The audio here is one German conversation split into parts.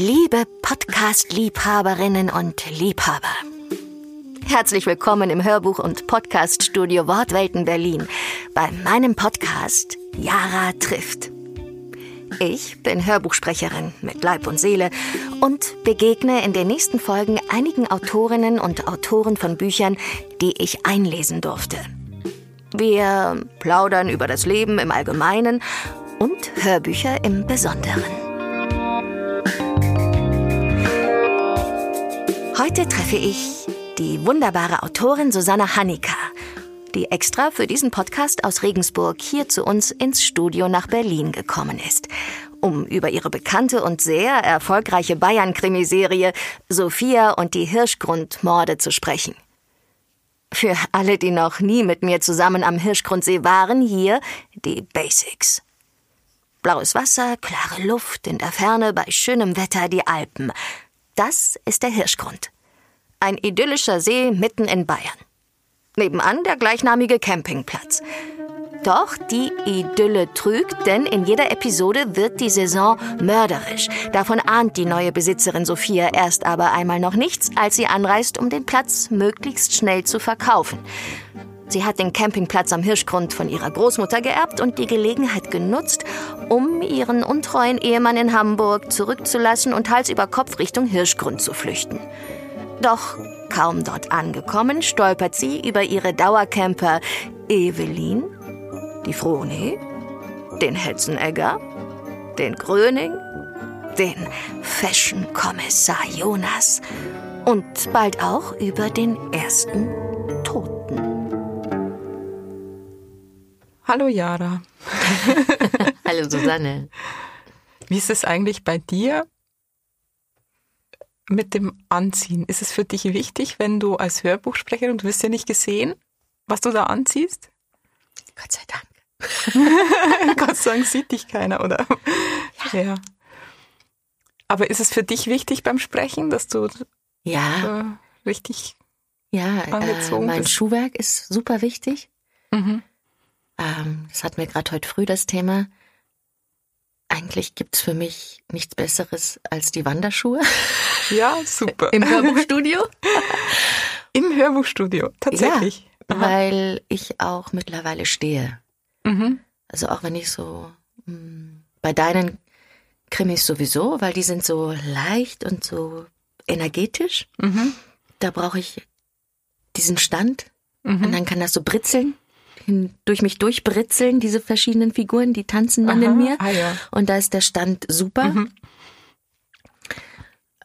Liebe Podcast-Liebhaberinnen und Liebhaber. Herzlich willkommen im Hörbuch- und Podcaststudio Wortwelten Berlin bei meinem Podcast Yara trifft. Ich bin Hörbuchsprecherin mit Leib und Seele und begegne in den nächsten Folgen einigen Autorinnen und Autoren von Büchern, die ich einlesen durfte. Wir plaudern über das Leben im Allgemeinen und Hörbücher im Besonderen. Heute treffe ich die wunderbare Autorin Susanna Hanika, die extra für diesen Podcast aus Regensburg hier zu uns ins Studio nach Berlin gekommen ist, um über ihre bekannte und sehr erfolgreiche Bayern-Krimiserie Sophia und die Hirschgrundmorde zu sprechen. Für alle, die noch nie mit mir zusammen am Hirschgrundsee waren, hier die Basics. Blaues Wasser, klare Luft, in der Ferne bei schönem Wetter die Alpen. Das ist der Hirschgrund. Ein idyllischer See mitten in Bayern. Nebenan der gleichnamige Campingplatz. Doch die Idylle trügt, denn in jeder Episode wird die Saison mörderisch. Davon ahnt die neue Besitzerin Sophia erst aber einmal noch nichts, als sie anreist, um den Platz möglichst schnell zu verkaufen. Sie hat den Campingplatz am Hirschgrund von ihrer Großmutter geerbt und die Gelegenheit genutzt, um ihren untreuen Ehemann in Hamburg zurückzulassen und Hals über Kopf Richtung Hirschgrund zu flüchten. Doch kaum dort angekommen, stolpert sie über ihre Dauercamper. Evelyn, die Frone, den Hetzenegger, den Gröning, den Fashion-Kommissar Jonas? Und bald auch über den ersten Toten. Hallo Jara. Hallo Susanne. Wie ist es eigentlich bei dir mit dem Anziehen? Ist es für dich wichtig, wenn du als Hörbuchsprecherin, du wirst ja nicht gesehen, was du da anziehst? Gott sei Dank. Gott sei Dank sieht dich keiner, oder? Ja. ja. Aber ist es für dich wichtig beim Sprechen, dass du ja. Äh, richtig ja, angezogen äh, mein bist? Schuhwerk ist super wichtig. Mhm. Ähm, das hatten wir gerade heute früh das Thema. Eigentlich gibt's für mich nichts Besseres als die Wanderschuhe. Ja, super. Im Hörbuchstudio? Im Hörbuchstudio, tatsächlich. Ja, weil ich auch mittlerweile stehe. Mhm. Also auch wenn ich so mh, hm, bei deinen Krimis sowieso, weil die sind so leicht und so energetisch. Mhm. Da brauche ich diesen Stand mhm. und dann kann das so britzeln hin, durch mich durchbritzeln, diese verschiedenen Figuren, die tanzen dann Aha, in mir. Ah, ja. Und da ist der Stand super. Mhm.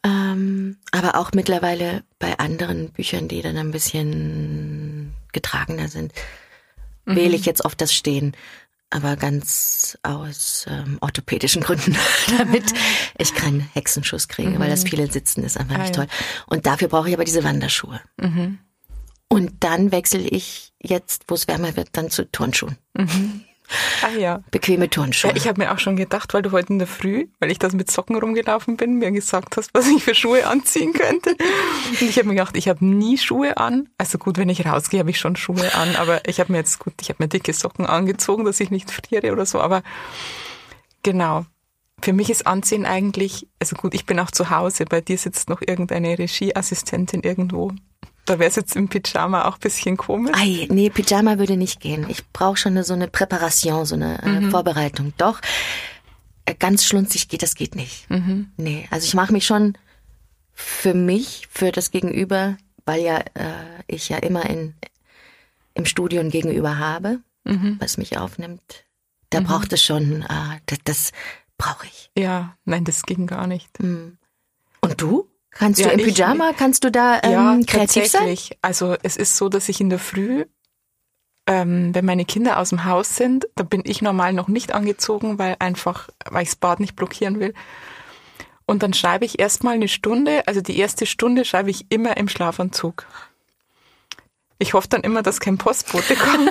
Ähm, aber auch mittlerweile bei anderen Büchern, die dann ein bisschen getragener sind, mhm. wähle ich jetzt oft das Stehen. Aber ganz aus ähm, orthopädischen Gründen, damit ich keinen Hexenschuss kriege, mhm. weil das mhm. viele Sitzen ist einfach ah, nicht ja. toll. Und dafür brauche ich aber diese Wanderschuhe. Mhm. Und dann wechsle ich jetzt, wo es wärmer wird, dann zu Turnschuhen. Mhm. Ah ja. Bequeme Turnschuhe. Ja, ich habe mir auch schon gedacht, weil du heute in der Früh, weil ich das mit Socken rumgelaufen bin, mir gesagt hast, was ich für Schuhe anziehen könnte. Und ich habe mir gedacht, ich habe nie Schuhe an. Also gut, wenn ich rausgehe, habe ich schon Schuhe an, aber ich habe mir jetzt gut, ich habe mir dicke Socken angezogen, dass ich nicht friere oder so, aber genau. Für mich ist Anziehen eigentlich, also gut, ich bin auch zu Hause, bei dir sitzt noch irgendeine Regieassistentin irgendwo. Da wäre es jetzt im Pyjama auch ein bisschen komisch. Ei, nee, Pyjama würde nicht gehen. Ich brauche schon eine, so eine Präparation, so eine äh, mhm. Vorbereitung. Doch, äh, ganz schlunzig geht, das geht nicht. Mhm. Nee, also ich mache mich schon für mich, für das Gegenüber, weil ja äh, ich ja immer in, im Studio ein Gegenüber habe, mhm. was mich aufnimmt. Da mhm. braucht es schon, äh, das, das brauche ich. Ja, nein, das ging gar nicht. Mhm. Und du? Kannst ja, du im ich, Pyjama, kannst du da ähm, ja, kreativ tatsächlich. sein? Also es ist so, dass ich in der Früh, ähm, wenn meine Kinder aus dem Haus sind, da bin ich normal noch nicht angezogen, weil einfach, weil ich das Bad nicht blockieren will. Und dann schreibe ich erstmal eine Stunde, also die erste Stunde schreibe ich immer im Schlafanzug. Ich hoffe dann immer, dass kein Postbote kommt.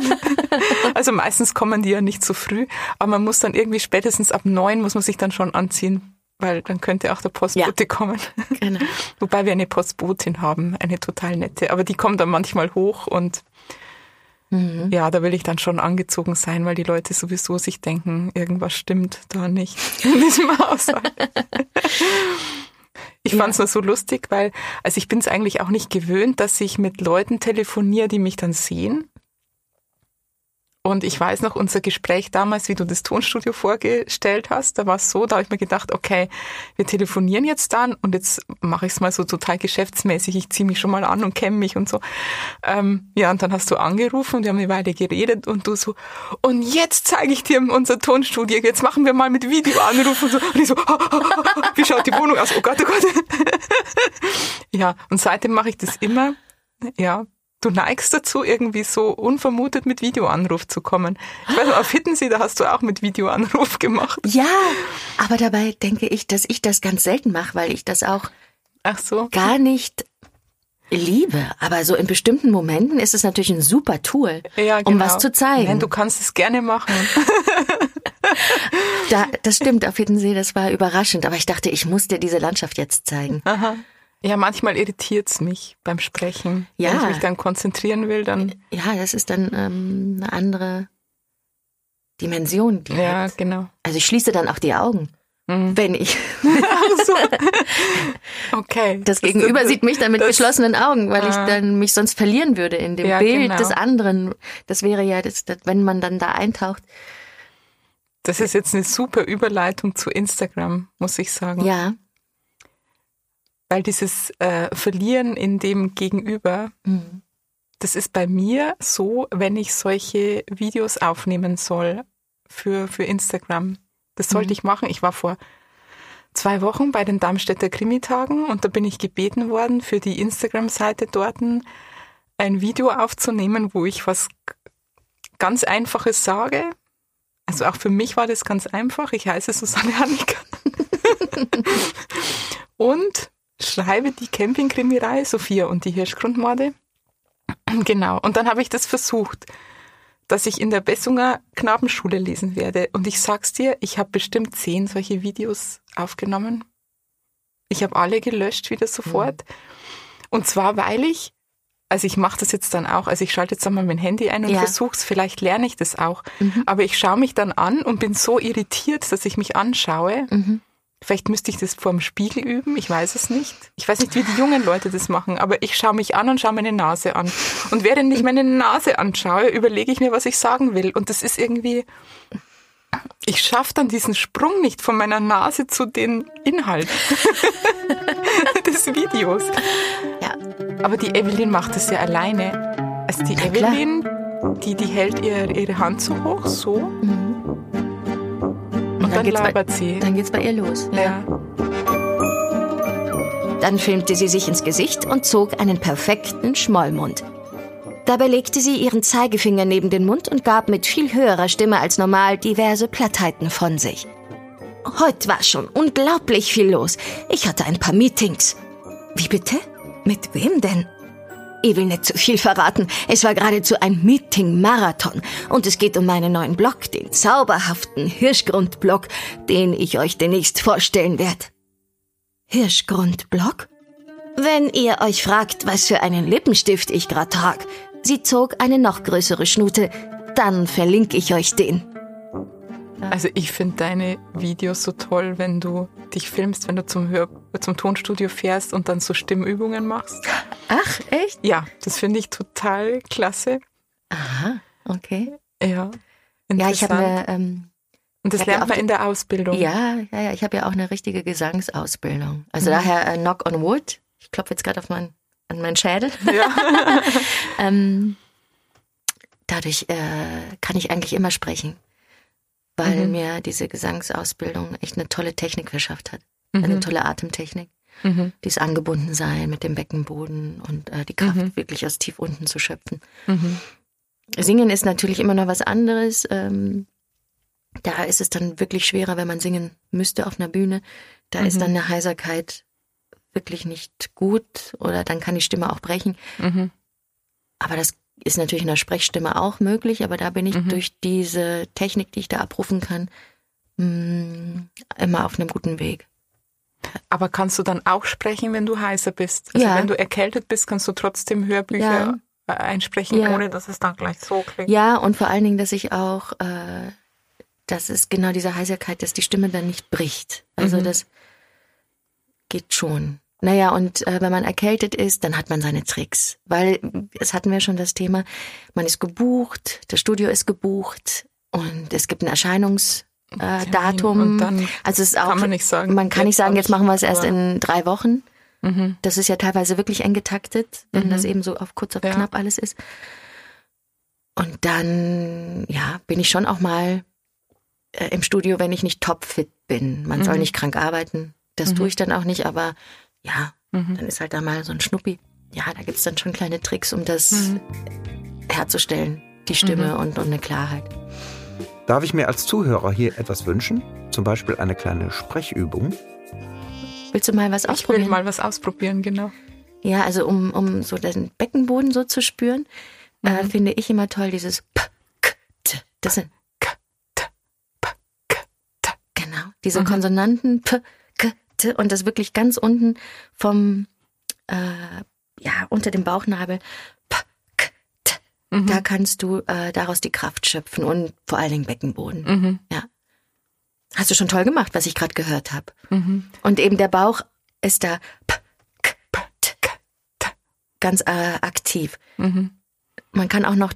also meistens kommen die ja nicht so früh, aber man muss dann irgendwie spätestens ab neun muss man sich dann schon anziehen, weil dann könnte auch der Postbote ja. kommen. Genau. Wobei wir eine Postbotin haben, eine total nette, aber die kommt dann manchmal hoch und mhm. ja, da will ich dann schon angezogen sein, weil die Leute sowieso sich denken, irgendwas stimmt da nicht in diesem Haushalt. Ich Ja. fand's nur so lustig, weil, also ich bin es eigentlich auch nicht gewöhnt, dass ich mit Leuten telefoniere, die mich dann sehen. Und ich weiß noch, unser Gespräch damals, wie du das Tonstudio vorgestellt hast, da war es so, da habe ich mir gedacht, okay, wir telefonieren jetzt dann und jetzt mache ich es mal so total geschäftsmäßig. Ich ziehe mich schon mal an und kenne mich und so. Ähm, ja, und dann hast du angerufen und wir haben eine Weile geredet und du so, und jetzt zeige ich dir unser Tonstudio, jetzt machen wir mal mit Videoanruf und so. Und ich so, wie schaut die Wohnung aus? Oh Gott, oh Gott. ja, und seitdem mache ich das immer. Ja, du neigst dazu, irgendwie so unvermutet mit Videoanruf zu kommen. Ich weiß auf Hittensee, da hast du auch mit Videoanruf gemacht. Ja, aber dabei denke ich, dass ich das ganz selten mache, weil ich das auch so. gar nicht liebe. Aber so in bestimmten Momenten ist es natürlich ein super Tool, Ja, um genau. was zu zeigen. Nein, du kannst es gerne machen. da, das stimmt, auf Hiddensee, das war überraschend. Aber ich dachte, ich muss dir diese Landschaft jetzt zeigen. Aha. Ja, manchmal irritiert's mich beim Sprechen. Ja. Wenn ich mich dann konzentrieren will, dann. Ja, das ist dann ähm, eine andere Dimension. Die Ja, hat. genau. Also ich schließe dann auch die Augen, Mhm. wenn ich. Ach so. Okay. Das Gegenüber sieht mich dann mit das- geschlossenen Augen, weil ich Ah. dann mich sonst verlieren würde in dem Ja, Bild genau. des anderen. Das wäre ja, das, das, wenn man dann da eintaucht. Das ist jetzt eine super Überleitung zu Instagram, muss ich sagen. Ja. Weil dieses äh, Verlieren in dem Gegenüber, Mhm. das ist bei mir so, wenn ich solche Videos aufnehmen soll für, für Instagram. Das sollte Mhm. ich machen. Ich war vor zwei Wochen bei den Darmstädter Krimitagen und da bin ich gebeten worden, für die Instagram-Seite dort ein Video aufzunehmen, wo ich was ganz Einfaches sage. Also auch für mich war das ganz einfach. Ich heiße Susanne Hanniker. und schreibe die Campingkrimireihe Sophia und die Hirschgrundmorde. Genau. Und dann habe ich das versucht, dass ich in der Bessunger Knabenschule lesen werde. Und ich sag's dir, ich habe bestimmt zehn solche Videos aufgenommen. Ich habe alle gelöscht wieder sofort. Und zwar, weil ich, also ich mache das jetzt dann auch, also ich schalte jetzt einmal mein Handy ein und Ja. versuch's, vielleicht lerne ich das auch. Mhm. Aber ich schaue mich dann an und bin so irritiert, dass ich mich anschaue. Mhm. Vielleicht müsste ich das vor dem Spiegel üben, ich weiß es nicht. Ich weiß nicht, wie die jungen Leute das machen, aber ich schaue mich an und schaue meine Nase an. Und während ich meine Nase anschaue, überlege ich mir, was ich sagen will. Und das ist irgendwie, ich schaffe dann diesen Sprung nicht von meiner Nase zu den Inhalt des Videos. Ja. Aber die Evelyn macht das ja alleine. Also die Na klar. Evelyn, die, die hält ihr, ihre Hand so hoch, so, Mhm. Und dann, geht's bei- labert sie. Dann geht's bei ihr los. Ja. Dann filmte sie sich ins Gesicht und zog einen perfekten Schmollmund. Dabei legte sie ihren Zeigefinger neben den Mund und gab mit viel höherer Stimme als normal diverse Plattheiten von sich. Heute war schon unglaublich viel los. Ich hatte ein paar Meetings. Wie bitte? Mit wem denn? Ich will nicht zu viel verraten. Es war geradezu ein Meeting-Marathon. Und es geht um meinen neuen Blog, den zauberhaften Hirschgrund-Blog, den ich euch demnächst vorstellen werde. Hirschgrund-Blog? Wenn ihr euch fragt, was für einen Lippenstift ich grad trag, sie zog eine noch größere Schnute, dann verlinke ich euch den. Also ich finde deine Videos so toll, wenn du dich filmst, wenn du zum, Hör zum Tonstudio fährst und dann so Stimmübungen machst. Ach, echt? Ja, das finde ich total klasse. Aha, okay. Ja. Ja, ich habe eine, ähm, Und das lernt man in der Ausbildung. ja, ja, ja, ich habe ja auch eine richtige Gesangsausbildung. Also Mhm. daher äh, Knock on Wood. Ich klopfe jetzt gerade auf mein, an meinen Schädel. Ja. Ähm, dadurch äh, kann ich eigentlich immer sprechen, weil Mhm. mir diese Gesangsausbildung echt eine tolle Technik verschafft hat. Eine Mhm. tolle Atemtechnik. Mhm. Dieses Angebundensein mit dem Beckenboden und äh, die Kraft Mhm. wirklich aus tief unten zu schöpfen. Mhm. Singen ist natürlich immer noch was anderes. Ähm, da ist es dann wirklich schwerer, wenn man singen müsste auf einer Bühne. Da ist Mhm. dann eine Heiserkeit wirklich nicht gut oder dann kann die Stimme auch brechen. Aber das ist natürlich in der Sprechstimme auch möglich, aber da bin ich Mhm. durch diese Technik, die ich da abrufen kann, mh, immer auf einem guten Weg. Aber kannst du dann auch sprechen, wenn du heißer bist? Also Ja. wenn du erkältet bist, kannst du trotzdem Hörbücher äh, einsprechen, Ja. ohne dass es dann gleich so klingt. Ja, und vor allen Dingen, dass ich auch, äh, das ist genau diese Heiserkeit, dass die Stimme dann nicht bricht. Also Mhm. das geht schon. Naja, und äh, wenn man erkältet ist, dann hat man seine Tricks. Weil, es hatten wir schon das Thema, man ist gebucht, das Studio ist gebucht und es gibt ein Erscheinungsdatum. Äh, also es ist auch, kann man nicht sagen. Man kann nicht sagen, jetzt machen wir es erst in drei Wochen. Mhm. Das ist ja teilweise wirklich eng getaktet, wenn Mhm. das eben so auf kurz auf Ja. knapp alles ist. Und dann, ja, bin ich schon auch mal äh, im Studio, wenn ich nicht topfit bin. Man soll Mhm. nicht krank arbeiten. Das Mhm. tue ich dann auch nicht, aber ja, Mhm. dann ist halt da mal so ein Schnuppi. Ja, da gibt's dann schon kleine Tricks, um das Mhm. herzustellen, die Stimme und, und eine Klarheit. Darf ich mir als Zuhörer hier etwas wünschen? Zum Beispiel eine kleine Sprechübung? Willst du mal was Ich will ausprobieren? mal was ausprobieren, genau. Ja, also um, um so den Beckenboden so zu spüren, äh, Mhm. finde ich immer toll dieses P, K, T. Das sind K, T, P, K, T. genau diese Mhm. Konsonanten P, T und das wirklich ganz unten vom äh, ja unter dem Bauchnabel P, K, T. Mhm. Da kannst du äh, daraus die Kraft schöpfen und vor allen Dingen Beckenboden. Mhm. Hast du schon toll gemacht, was ich gerade gehört habe. Mhm. Und eben der Bauch ist da P, K, T, K, T. ganz äh, aktiv. Mhm. Man kann auch noch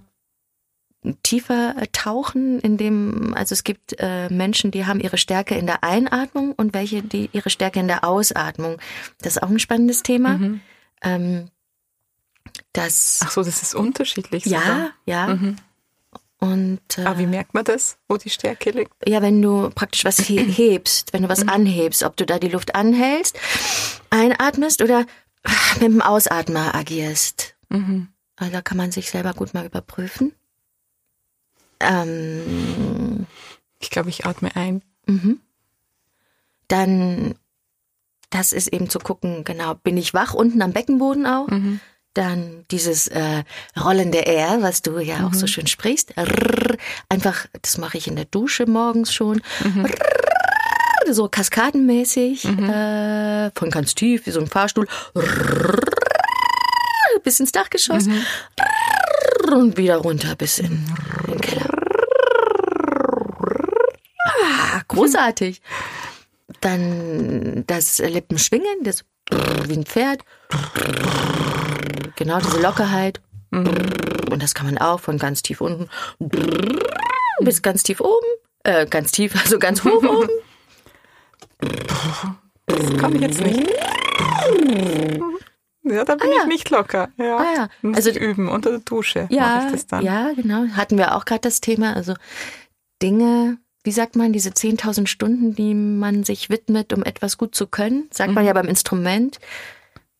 tiefer tauchen, indem, also es gibt äh, Menschen, die haben ihre Stärke in der Einatmung und welche, die ihre Stärke in der Ausatmung. Das ist auch ein spannendes Thema. Mhm. Ähm, das, Ach so, das ist unterschiedlich. ja, sogar. ja. Mhm. Und äh, Aber wie merkt man das, wo die Stärke liegt? ja, wenn du praktisch was he hebst, wenn du was anhebst, ob du da die Luft anhältst, einatmest oder mit dem Ausatmer agierst. Mhm. Also da kann man sich selber gut mal überprüfen. Ähm, Ich glaube, ich atme ein. Mhm. Dann, das ist eben zu gucken, genau, bin ich wach unten am Beckenboden auch? Mhm. Dann dieses äh, rollende R, was du ja auch so schön sprichst. Rrrr, einfach, das mache ich in der Dusche morgens schon. Rrrr, so kaskadenmäßig, äh, von ganz tief, wie so ein Fahrstuhl. Rrrr, bis ins Dachgeschoss. Und wieder runter bis in den Keller. Ah, großartig. Dann das Lippenschwingen, das wie ein Pferd. Genau, diese Lockerheit. Und das kann man auch von ganz tief unten bis ganz tief oben. Äh, ganz tief, also ganz hoch oben. Das kann ich jetzt nicht. Ja, da bin Ah, ja. ich nicht locker. Ja. Ah, ja. Muss Also- ich üben. Unter der Dusche mache Ja, ich das dann. ja, genau. Hatten wir auch gerade das Thema. Also Dinge, wie sagt man, diese 10.000 Stunden, die man sich widmet, um etwas gut zu können, sagt man ja beim Instrument.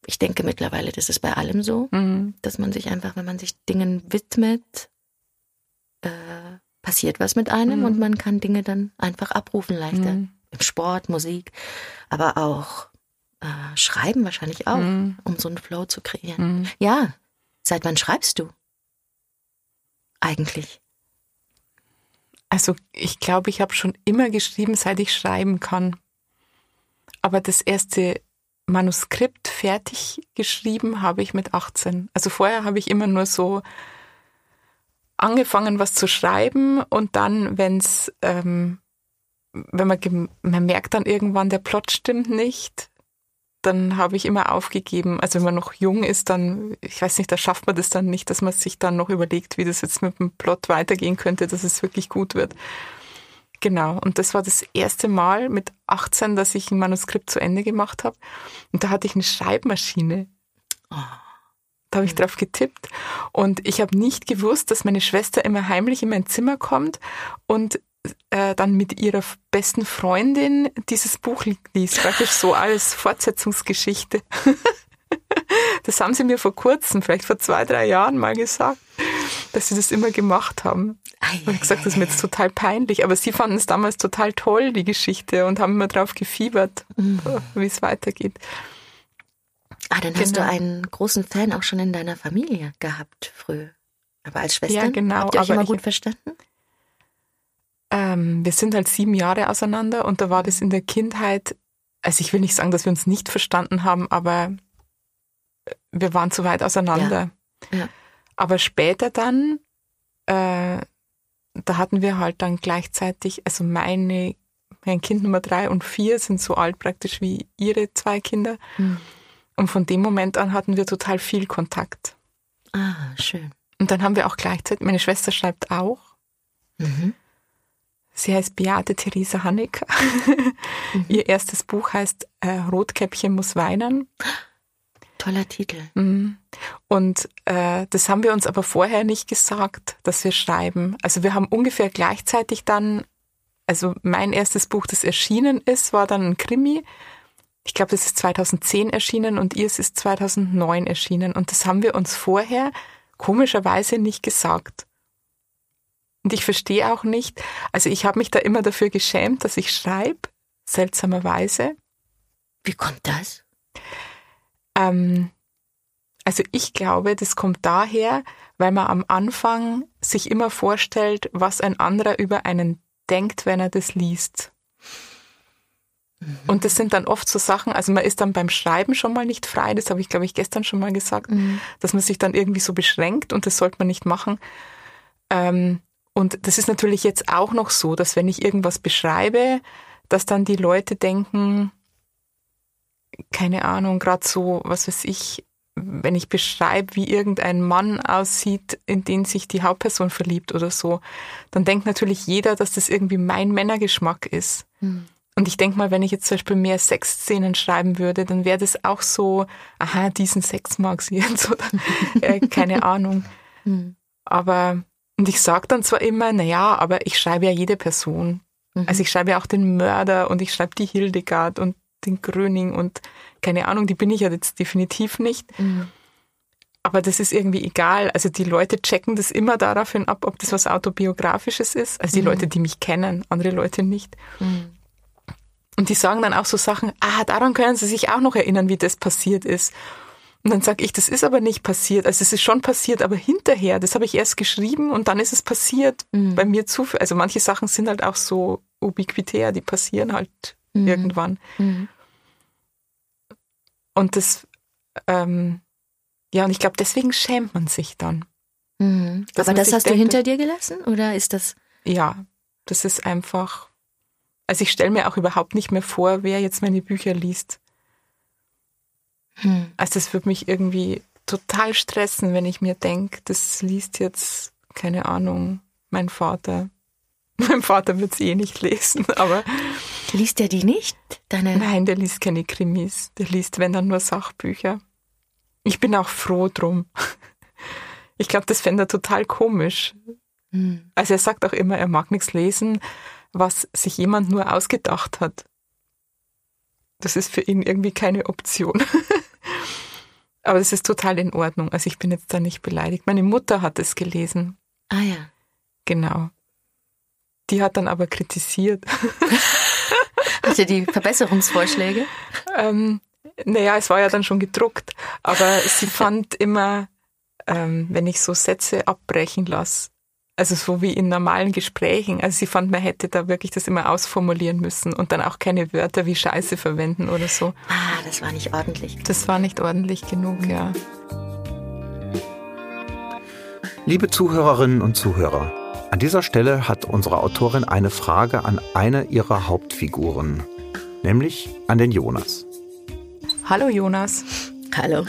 Ich denke mittlerweile, das ist bei allem so, Mhm. dass man sich einfach, wenn man sich Dingen widmet, äh, passiert was mit einem Mhm. und man kann Dinge dann einfach abrufen leichter. Mhm. Im Sport, Musik, aber auch äh, Schreiben wahrscheinlich auch, Mhm. um so einen Flow zu kreieren. Mhm. Ja, seit wann schreibst du? Eigentlich. Also ich glaube, ich habe schon immer geschrieben, seit ich schreiben kann. Aber das erste Manuskript fertig geschrieben habe ich mit 18. Also vorher habe ich immer nur so angefangen, was zu schreiben und dann, wenn's, ähm, wenn man, man merkt dann irgendwann, der Plot stimmt nicht, dann habe ich immer aufgegeben. Also wenn man noch jung ist, dann, ich weiß nicht, da schafft man das dann nicht, dass man sich dann noch überlegt, wie das jetzt mit dem Plot weitergehen könnte, dass es wirklich gut wird. Genau, und das war das erste Mal mit 18, dass ich ein Manuskript zu Ende gemacht habe. Und da hatte ich eine Schreibmaschine. Da habe ich drauf getippt. Und ich habe nicht gewusst, dass meine Schwester immer heimlich in mein Zimmer kommt und äh, dann mit ihrer besten Freundin dieses Buch liest. Praktisch so als Fortsetzungsgeschichte. Das haben sie mir vor kurzem, vielleicht vor zwei, drei Jahren mal gesagt, dass sie das immer gemacht haben. Ei, Und ich gesagt, das ist mir jetzt total peinlich. Aber sie fanden es damals total toll, die Geschichte, und haben immer drauf gefiebert, wie es weitergeht. Ah, dann hast du Genau. einen großen Fan auch schon in deiner Familie gehabt früh. Aber als Schwestern Ja, genau, habt ihr euch aber immer gut verstanden? Ähm, wir sind halt sieben Jahre auseinander und da war das in der Kindheit, also ich will nicht sagen, dass wir uns nicht verstanden haben, aber wir waren zu weit auseinander. Ja. Ja. Aber später dann, äh, da hatten wir halt dann gleichzeitig, also meine, mein Kind Nummer drei und vier sind so alt praktisch wie ihre zwei Kinder. Hm. Und von dem Moment an hatten wir total viel Kontakt. Ah, schön. Und dann haben wir auch gleichzeitig, meine Schwester schreibt auch. Mhm. Sie heißt Beate Theresa Hannecker. Mhm. Ihr erstes Buch heißt äh, Rotkäppchen muss weinen. Toller Titel. Mhm. Und äh, das haben wir uns aber vorher nicht gesagt, dass wir schreiben. Also wir haben ungefähr gleichzeitig dann, also mein erstes Buch, das erschienen ist, war dann ein Krimi. Ich glaube, das ist 2010 erschienen und ihr ist 2009 erschienen. Und das haben wir uns vorher komischerweise nicht gesagt. Und ich verstehe auch nicht, also ich habe mich da immer dafür geschämt, dass ich schreibe, seltsamerweise. Wie kommt das? Ähm, also ich glaube, das kommt daher, weil man am Anfang sich immer vorstellt, was ein anderer über einen denkt, wenn er das liest. Mhm. Und das sind dann oft so Sachen, also man ist dann beim Schreiben schon mal nicht frei, das habe ich, glaube ich, gestern schon mal gesagt, mhm. dass man sich dann irgendwie so beschränkt und das sollte man nicht machen. Ähm, und das ist natürlich jetzt auch noch so, dass wenn ich irgendwas beschreibe, dass dann die Leute denken, keine Ahnung, gerade so, was weiß ich, wenn ich beschreibe, wie irgendein Mann aussieht, in den sich die Hauptperson verliebt oder so, dann denkt natürlich jeder, dass das irgendwie mein Männergeschmack ist. Mhm. Und ich denke mal, wenn ich jetzt zum Beispiel mehr Sexszenen schreiben würde, dann wäre das auch so, aha, diesen Sex mag sie jetzt oder äh, keine Ahnung. Mhm. Aber und ich sage dann zwar immer, na ja, aber ich schreibe ja jede Person. Mhm. Also ich schreibe ja auch den Mörder und ich schreibe die Hildegard und den Gröning und keine Ahnung, die bin ich ja jetzt definitiv nicht. Mhm. Aber das ist irgendwie egal. Also die Leute checken das immer daraufhin ab, ob das was Autobiografisches ist. Also die mhm. Leute, die mich kennen, andere Leute nicht. Mhm. Und die sagen dann auch so Sachen, ah, daran können sie sich auch noch erinnern, wie das passiert ist. Und dann sage ich, das ist aber nicht passiert. Also es ist schon passiert, aber hinterher, das habe ich erst geschrieben und dann ist es passiert. Mhm. Bei mir zu. Also manche Sachen sind halt auch so ubiquitär, die passieren halt mhm. irgendwann. Mhm. Und das, ähm, ja, und ich glaube, deswegen schämt man sich dann. Mhm. Aber das hast denkt, du hinter dir gelassen oder ist das? Ja, das ist einfach. Also ich stelle mir auch überhaupt nicht mehr vor, wer jetzt meine Bücher liest. Hm. Also das würde mich irgendwie total stressen, wenn ich mir denke, das liest jetzt, keine Ahnung, mein Vater. Mein Vater wird sie eh nicht lesen, aber. Liest er die nicht? Deine Nein, der liest keine Krimis. Der liest, wenn dann nur Sachbücher. Ich bin auch froh drum. Ich glaube, das fände er total komisch. Hm. Also er sagt auch immer, er mag nichts lesen, was sich jemand nur ausgedacht hat. Das ist für ihn irgendwie keine Option. Aber das ist total in Ordnung. Also ich bin jetzt da nicht beleidigt. Meine Mutter hat es gelesen. Ah ja. Genau. Die hat dann aber kritisiert. Hatte die Verbesserungsvorschläge? ähm, naja, es war ja dann schon gedruckt. Aber sie fand immer, ähm, wenn ich so Sätze abbrechen lasse, also so wie in normalen Gesprächen. Also sie fand, man hätte da wirklich das immer ausformulieren müssen und dann auch keine Wörter wie Scheiße verwenden oder so. Ah, das war nicht ordentlich. Das war nicht ordentlich genug, ja. Liebe Zuhörerinnen und Zuhörer, an dieser Stelle hat unsere Autorin eine Frage an eine ihrer Hauptfiguren, nämlich an den Jonas. Hallo Jonas. Hallo.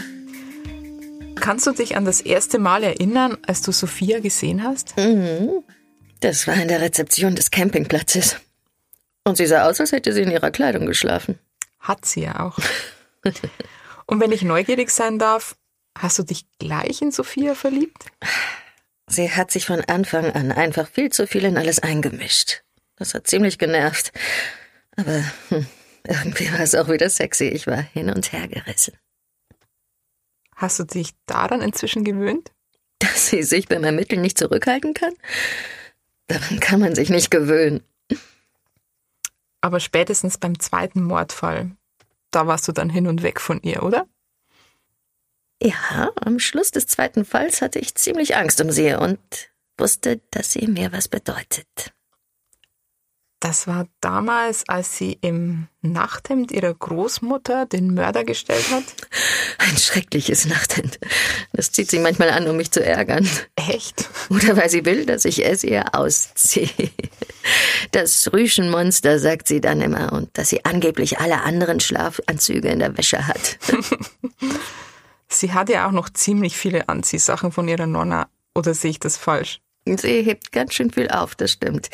Kannst du dich an das erste Mal erinnern, als du Sophia gesehen hast? Mhm. Das war in der Rezeption des Campingplatzes. Und sie sah aus, als hätte sie in ihrer Kleidung geschlafen. Hat sie ja auch. Und wenn ich neugierig sein darf, hast du dich gleich in Sophia verliebt? Sie hat sich von Anfang an einfach viel zu viel in alles eingemischt. Das hat ziemlich genervt. Aber hm, irgendwie war es auch wieder sexy. Ich war hin und her gerissen. Hast du dich daran inzwischen gewöhnt? Dass sie sich beim Ermitteln nicht zurückhalten kann? Daran kann man sich nicht gewöhnen. Aber spätestens beim zweiten Mordfall, da warst du dann hin und weg von ihr, oder? Ja, am Schluss des zweiten Falls hatte ich ziemlich Angst um sie und wusste, dass sie mir was bedeutet. Das war damals, als sie im Nachthemd ihrer Großmutter den Mörder gestellt hat? Ein schreckliches Nachthemd. Das zieht sie manchmal an, um mich zu ärgern. Echt? Oder weil sie will, dass ich es ihr ausziehe. Das Rüschenmonster sagt sie dann immer und dass sie angeblich alle anderen Schlafanzüge in der Wäsche hat. Sie hat ja auch noch ziemlich viele Anziehsachen von ihrer Nonna. Oder sehe ich das falsch? Sie hebt ganz schön viel auf, das stimmt.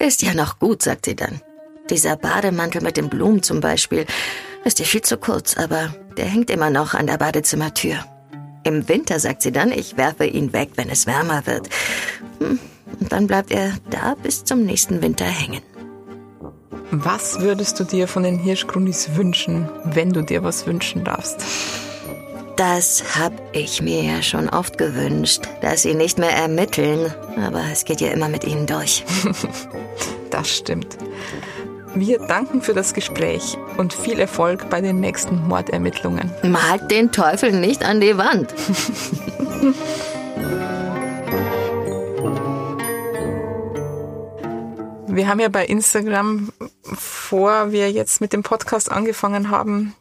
Ist ja noch gut, sagt sie dann. Dieser Bademantel mit den Blumen zum Beispiel ist ja viel zu kurz, aber der hängt immer noch an der Badezimmertür. Im Winter sagt sie dann, ich werfe ihn weg, wenn es wärmer wird. Hm, und dann bleibt er da bis zum nächsten Winter hängen. Was würdest du dir von den Hirschgrundis wünschen, wenn du dir was wünschen darfst? Das hab ich mir ja schon oft gewünscht, dass sie nicht mehr ermitteln, aber es geht ja immer mit ihnen durch. das stimmt. Wir danken für das Gespräch und viel Erfolg bei den nächsten Mordermittlungen. Malt den Teufel nicht an die Wand. Wir haben ja bei Instagram, vor wir jetzt mit dem Podcast angefangen haben,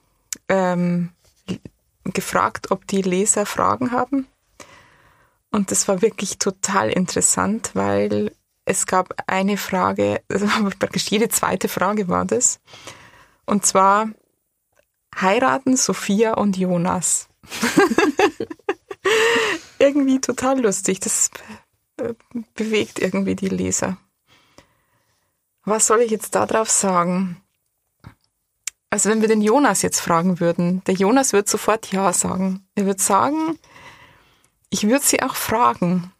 ähm, gefragt, ob die Leser Fragen haben. Und das war wirklich total interessant, weil es gab eine Frage, praktisch jede zweite Frage war das. Und zwar, heiraten Sophia und Jonas? irgendwie total lustig. Das äh, bewegt irgendwie die Leser. Was soll ich jetzt darauf sagen? Also wenn wir den Jonas jetzt fragen würden, der Jonas wird sofort Ja sagen. Er wird sagen, ich würde sie auch fragen.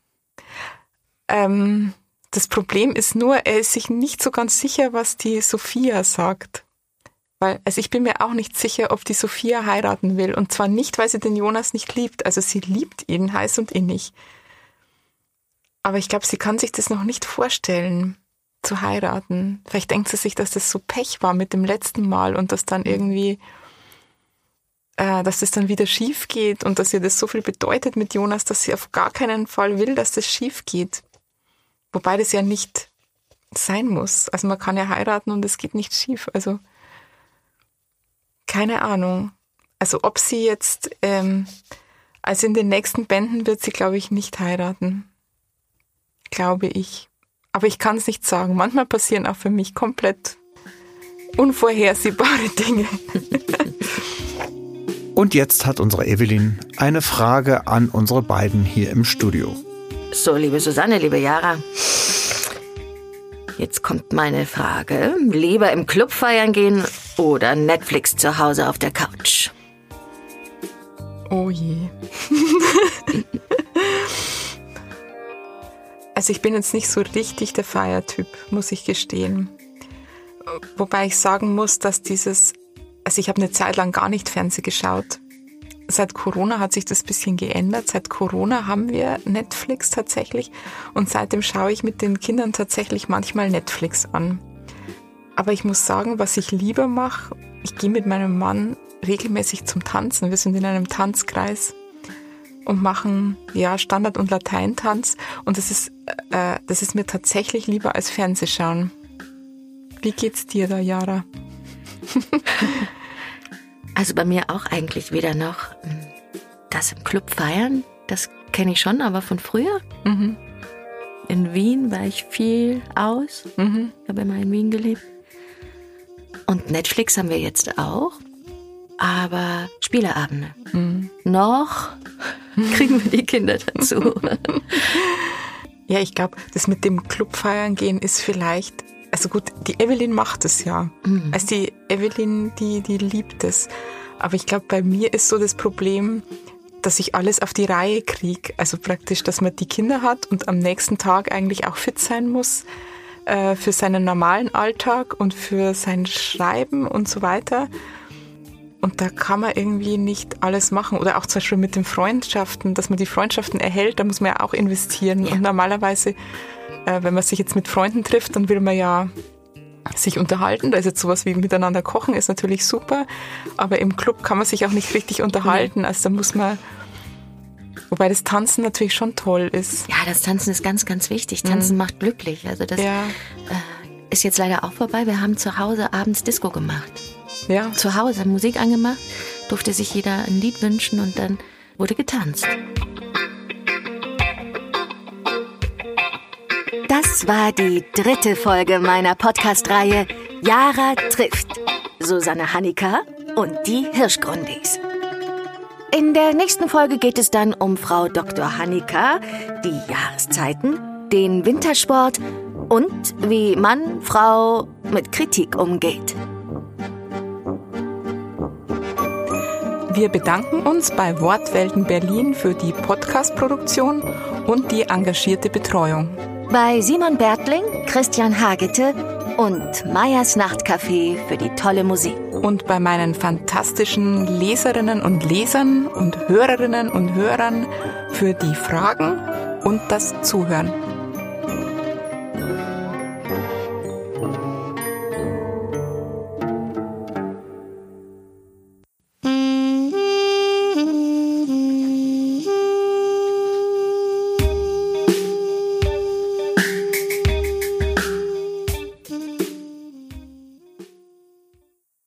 Ähm, das Problem ist nur, er ist sich nicht so ganz sicher, was die Sophia sagt. Weil, also ich bin mir auch nicht sicher, ob die Sophia heiraten will. Und zwar nicht, weil sie den Jonas nicht liebt. Also sie liebt ihn heiß und innig. Aber ich glaube, sie kann sich das noch nicht vorstellen zu heiraten. Vielleicht denkt sie sich, dass das so Pech war mit dem letzten Mal und dass dann irgendwie, äh, dass das dann wieder schief geht und dass ihr das so viel bedeutet mit Jonas, dass sie auf gar keinen Fall will, dass das schief geht. Wobei das ja nicht sein muss. Also man kann ja heiraten und es geht nicht schief. Also keine Ahnung. Also ob sie jetzt, ähm, also in den nächsten Bänden wird sie, glaube ich, nicht heiraten. Glaube ich. Aber ich kann es nicht sagen. Manchmal passieren auch für mich komplett unvorhersehbare Dinge. Und jetzt hat unsere Evelyn eine Frage an unsere beiden hier im Studio. So, liebe Susanne, liebe Jara. Jetzt kommt meine Frage. Lieber im Club feiern gehen oder Netflix zu Hause auf der Couch? Oh je. Also ich bin jetzt nicht so richtig der Feiertyp, muss ich gestehen. Wobei ich sagen muss, dass dieses, also ich habe eine Zeit lang gar nicht Fernsehen geschaut. Seit Corona hat sich das bisschen geändert. Seit Corona haben wir Netflix tatsächlich und seitdem schaue ich mit den Kindern tatsächlich manchmal Netflix an. Aber ich muss sagen, was ich lieber mache, ich gehe mit meinem Mann regelmäßig zum Tanzen. Wir sind in einem Tanzkreis und machen ja Standard- und Lateintanz und das ist, äh, das ist mir tatsächlich lieber als Fernsehschauen. Wie geht's dir da, Jara? also bei mir auch eigentlich wieder noch hm, das im Club feiern, das kenne ich schon, aber von früher. Mhm. In Wien war ich viel aus. Mhm. Ich habe immer in Wien gelebt. Und Netflix haben wir jetzt auch aber Spieleabende. Mhm. Noch kriegen wir die Kinder dazu. ja, ich glaube, das mit dem Club feiern gehen ist vielleicht, also gut, die Evelyn macht es ja. Mhm. Also die Evelyn, die, die liebt es. Aber ich glaube, bei mir ist so das Problem, dass ich alles auf die Reihe kriege. Also praktisch, dass man die Kinder hat und am nächsten Tag eigentlich auch fit sein muss äh, für seinen normalen Alltag und für sein Schreiben und so weiter. Und da kann man irgendwie nicht alles machen. Oder auch zum Beispiel mit den Freundschaften, dass man die Freundschaften erhält, da muss man ja auch investieren. Ja. Und normalerweise, äh, wenn man sich jetzt mit Freunden trifft, dann will man ja sich unterhalten. Da ist jetzt sowas wie miteinander kochen, ist natürlich super. Aber im Club kann man sich auch nicht richtig unterhalten. Also da muss man, wobei das Tanzen natürlich schon toll ist. Ja, das Tanzen ist ganz, ganz wichtig. Tanzen mhm. macht glücklich. Also das ja. äh, ist jetzt leider auch vorbei. Wir haben zu Hause abends Disco gemacht. Ja. Zu Hause Musik angemacht, durfte sich jeder ein Lied wünschen und dann wurde getanzt. Das war die dritte Folge meiner Podcast-Reihe Jara trifft. Susanne Hanika und die Hirschgrundis. In der nächsten Folge geht es dann um Frau Dr. Hannika, die Jahreszeiten, den Wintersport und wie Mann, Frau mit Kritik umgeht. Wir bedanken uns bei Wortwelten Berlin für die Podcast-Produktion und die engagierte Betreuung. Bei Simon Bertling, Christian Hagete und Meyers Nachtcafé für die tolle Musik. Und bei meinen fantastischen Leserinnen und Lesern und Hörerinnen und Hörern für die Fragen und das Zuhören.